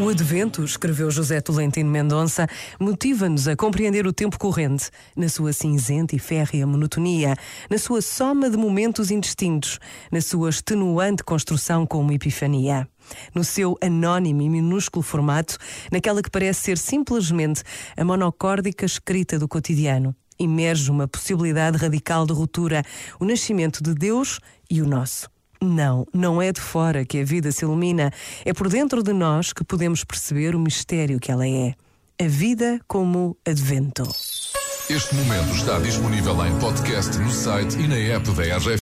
O Advento, escreveu José Tolentino Mendonça, motiva-nos a compreender o tempo corrente, na sua cinzenta e férrea monotonia, na sua soma de momentos indistintos, na sua extenuante construção como epifania. No seu anónimo e minúsculo formato, naquela que parece ser simplesmente a monocórdica escrita do cotidiano, emerge uma possibilidade radical de ruptura, o nascimento de Deus e o nosso. Não, não é de fora que a vida se ilumina, é por dentro de nós que podemos perceber o mistério que ela é. A vida como advento. Este momento está disponível em podcast no site e na app da RGF.